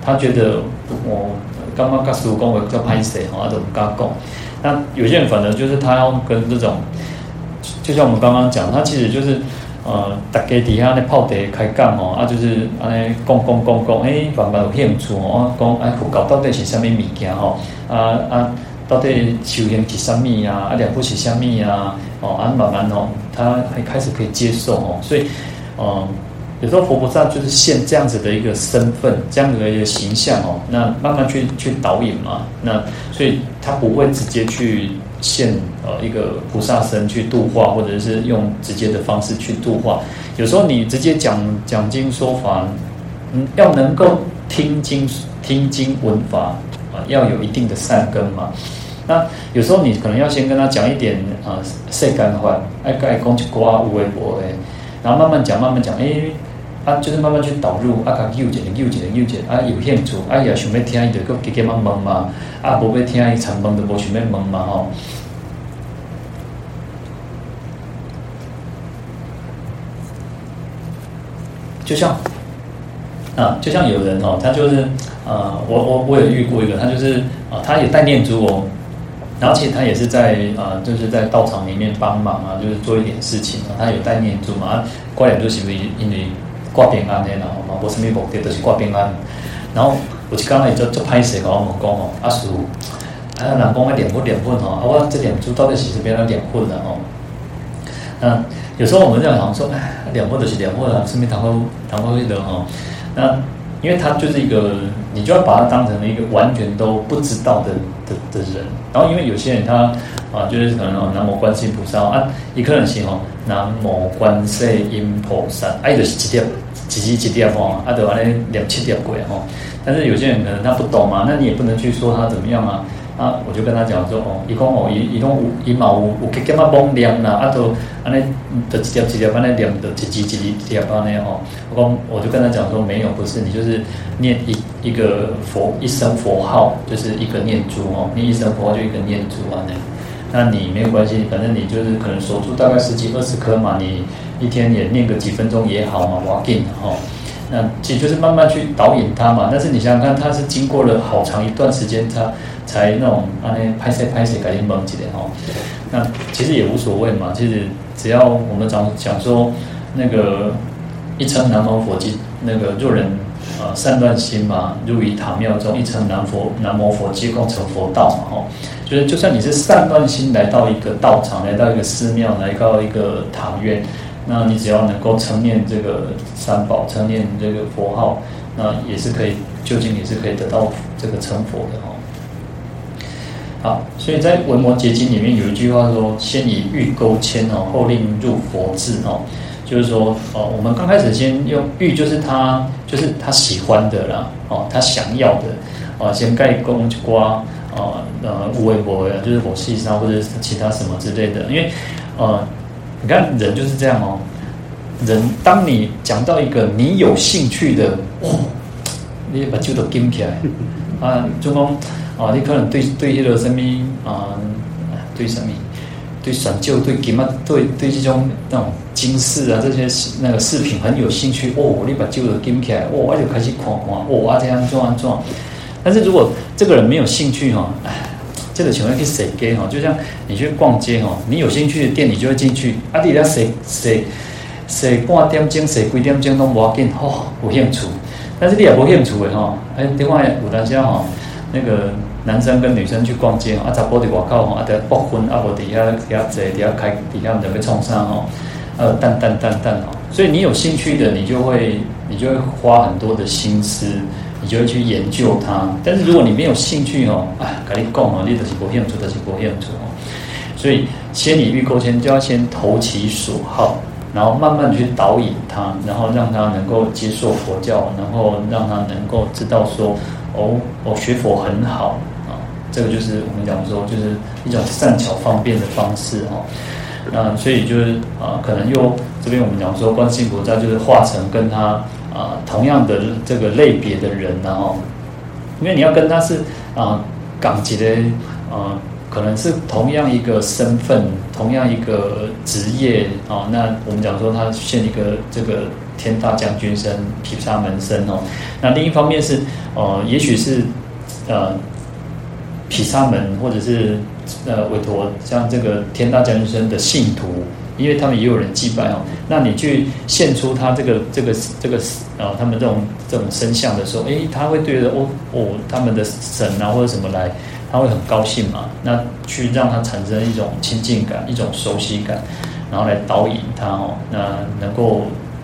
他觉得我刚刚跟叔公我叫拍谁哈，都不敢讲。那有些人反正就是他要跟这种，就像我们刚刚讲，他其实就是。呃，大家底下那泡茶开讲哦，啊，就是安尼讲讲讲讲，哎，慢慢有兴趣哦，讲哎，佛教到底是啥物物件吼？啊啊，到底修行是啥物啊？啊，了不起是啥物啊？哦，啊，慢慢哦，他还开始可以接受哦，所以，嗯，有时候佛菩萨就是现这样子的一个身份，这样子的一个形象哦，那慢慢去去导引嘛，那所以他不会直接去。现呃一个菩萨身去度化，或者是用直接的方式去度化。有时候你直接讲讲经说法，嗯，要能够听经听经闻法啊，要有一定的善根嘛。那有时候你可能要先跟他讲一点啊，世间法，爱爱讲一寡有的无的，然后慢慢讲慢慢讲，哎，啊就是慢慢去导入，啊他又解又解又解，啊有兴趣，啊也想要听，就个给给忙忙嘛。啊，无要听伊长问的，无想要问嘛吼。就像啊，就像有人哦，他就是呃，我我我也遇过一个，他就是啊，他也带念珠哦，然后其实他也是在啊，就是在道场里面帮忙啊，就是做一点事情啊，他有带念珠嘛，挂念珠是不是因为挂平安的然后嘛，无什么目的，就是挂平安，然后。我就刚才就就拍摄，我问讲吼，阿叔，啊，人讲爱念佛念佛吼，啊，我这念珠到底是是变成念佛了吼？嗯有时候我们这样想说，哎，念佛就是念佛了，顺便谈话谈话会的吼。那因为他就是一个，你就要把他当成一个完全都不知道的的的人。然后因为有些人他啊，就是可能哦，南无观世音菩萨啊，一个人是吼，南无观世音菩萨，哎，就是几点几几几点吼，啊，就安尼念七点过吼。但是有些人可能他不懂嘛，那你也不能去说他怎么样啊？啊，我就跟他讲说哦，伊讲哦，伊伊讲有伊嘛有有去干嘛帮念啦，啊都安尼的几条几条安尼念的几几几几条安尼吼。我讲我就跟他讲说没有，不是你就是念一一个佛一声佛号，就是一个念珠哦，念一声佛号就一个念珠啊那。那你没有关系，反正你就是可能守住大概十几二十颗嘛，你一天也念个几分钟也好嘛，我要紧哈。那其实就是慢慢去导引他嘛，但是你想想看，他是经过了好长一段时间，他才那种啊那拍摄拍摄改变懵起来哦。那其实也无所谓嘛，其实只要我们讲讲说那个一称南无佛即那个若人啊善断心嘛，入于塔庙中一称南佛南无佛即共成佛道嘛吼。就是就算你是善断心来到一个道场，来到一个寺庙，来到一个塔院。那你只要能够称念这个三宝，称念这个佛号，那也是可以，究竟也是可以得到这个成佛的哈。好，所以在《文摩结经》里面有一句话说：“先以欲钩牵哦，后令入佛智哦。”就是说，哦，我们刚开始先用欲，就是他，就是他喜欢的啦，哦，他想要的，哦，先盖公瓜，哦，呃，无为佛呀，就是佛系上或者是其他什么之类的，因为，呃。你看人就是这样哦，人当你讲到一个你有兴趣的，哦，你把酒都顶起来 啊，就讲啊，你可能对对这个什么啊，对什么，对选就对金啊，对对这种那种金饰啊这些那个饰品很有兴趣哦，你把酒都顶起来，哦，我就开始看看，哦，啊这样做啊做，但是如果这个人没有兴趣哈，哎。这个情况去谁给哈？就像你去逛街哈，你有兴趣的店，你就会进去。啊，你要谁谁谁半点钟，谁几点钟都无要紧，哦，有兴趣。但是你也无兴趣的哈。哎，另外有当下哈，那个男生跟女生去逛街啊，查甫伫外口哈，啊在不婚啊，无底下底下坐底下开底下准备创啥哈？呃，淡淡淡淡哦。所以你有兴趣的，你就会你就会花很多的心思。你就会去研究它，但是如果你没有兴趣哦，啊，跟你讲哦，你就是不兴趣，就是不兴趣哦。所以先以欲钩牵，就要先投其所好，然后慢慢去导引他，然后让他能够接受佛教，然后让他能够知道说，哦，我学佛很好，这个就是我们讲说，就是一种善巧方便的方式哦。那所以就是啊，可能又这边我们讲说，观世音菩萨就是化成跟他。啊，同样的这个类别的人，然后，因为你要跟他是啊，港籍的啊，可能是同样一个身份，同样一个职业啊。那我们讲说他现一个这个天大将军身、毗沙门身哦。那另一方面是呃，也许是呃毗沙门或者是呃韦陀像这个天大将军身的信徒，因为他们也有人祭拜哦。那你去献出他这个这个这个呃他们这种这种身相的时候，诶，他会对着哦哦他们的神啊或者什么来。他会很高兴嘛？那去让他产生一种亲近感、一种熟悉感，然后来导引他哦。那能够，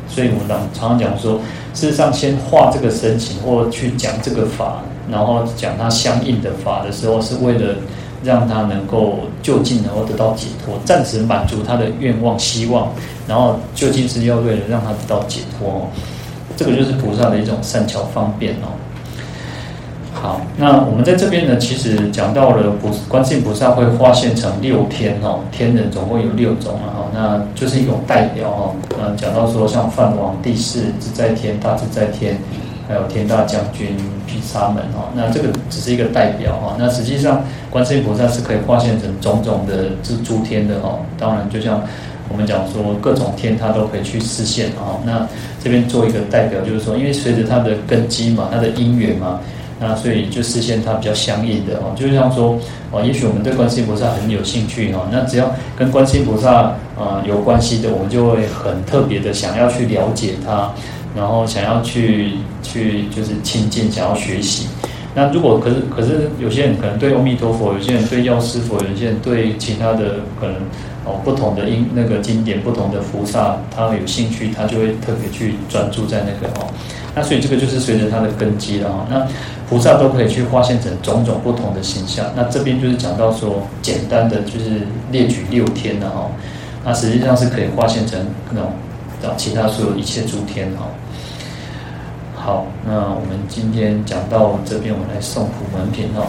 所以我们常常讲说，事实上先画这个身形，或去讲这个法，然后讲他相应的法的时候，是为了让他能够就近能够得到解脱，暂时满足他的愿望、希望，然后究竟是要为了让他得到解脱哦。这个就是菩萨的一种善巧方便哦。好，那我们在这边呢，其实讲到了菩观世音菩萨会化现成六天哦，天人总共有六种啊，哈，那就是一种代表哈。呃，讲到说像梵王、帝释、自在天、大自在天，还有天大将军、毗沙门哈，那这个只是一个代表哈。那实际上观世音菩萨是可以化现成种种的这诸天的哈。当然，就像我们讲说各种天，他都可以去示现啊。那这边做一个代表，就是说，因为随着他的根基嘛，他的因缘嘛。那所以就实现他比较相应的哦，就像说哦，也许我们对观世音菩萨很有兴趣哦，那只要跟观世音菩萨啊有关系的，我们就会很特别的想要去了解他，然后想要去去就是亲近，想要学习。那如果可是可是有些人可能对阿弥陀佛，有些人对药师佛，有些人对其他的可能哦不同的因那个经典，不同的菩萨，他有兴趣，他就会特别去专注在那个哦。那所以这个就是随着他的根基了哈。那菩萨都可以去化现成种种不同的形象。那这边就是讲到说，简单的就是列举六天了哈。那实际上是可以化现成那种其他所有一切诸天哈。好，那我们今天讲到这边，我来送普门品哦。